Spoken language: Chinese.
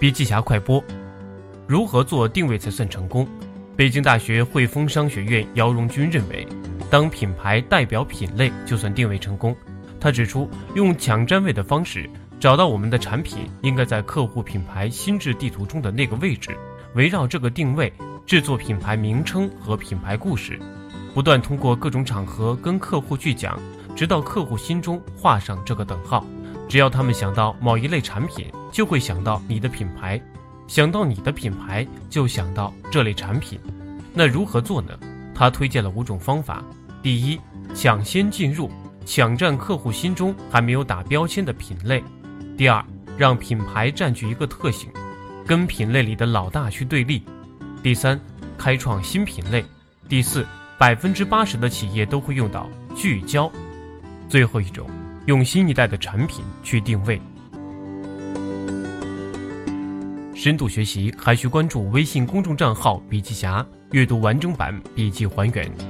笔记侠快播：如何做定位才算成功？北京大学汇丰商学院姚荣军认为，当品牌代表品类就算定位成功。他指出，用抢占位的方式找到我们的产品应该在客户品牌心智地图中的那个位置，围绕这个定位制作品牌名称和品牌故事，不断通过各种场合跟客户去讲，直到客户心中画上这个等号。只要他们想到某一类产品，就会想到你的品牌；想到你的品牌，就想到这类产品。那如何做呢？他推荐了五种方法：第一，抢先进入，抢占客户心中还没有打标签的品类；第二，让品牌占据一个特性，跟品类里的老大去对立；第三，开创新品类；第四，百分之八十的企业都会用到聚焦；最后一种。用新一代的产品去定位。深度学习还需关注微信公众账号“笔记侠”，阅读完整版笔记还原。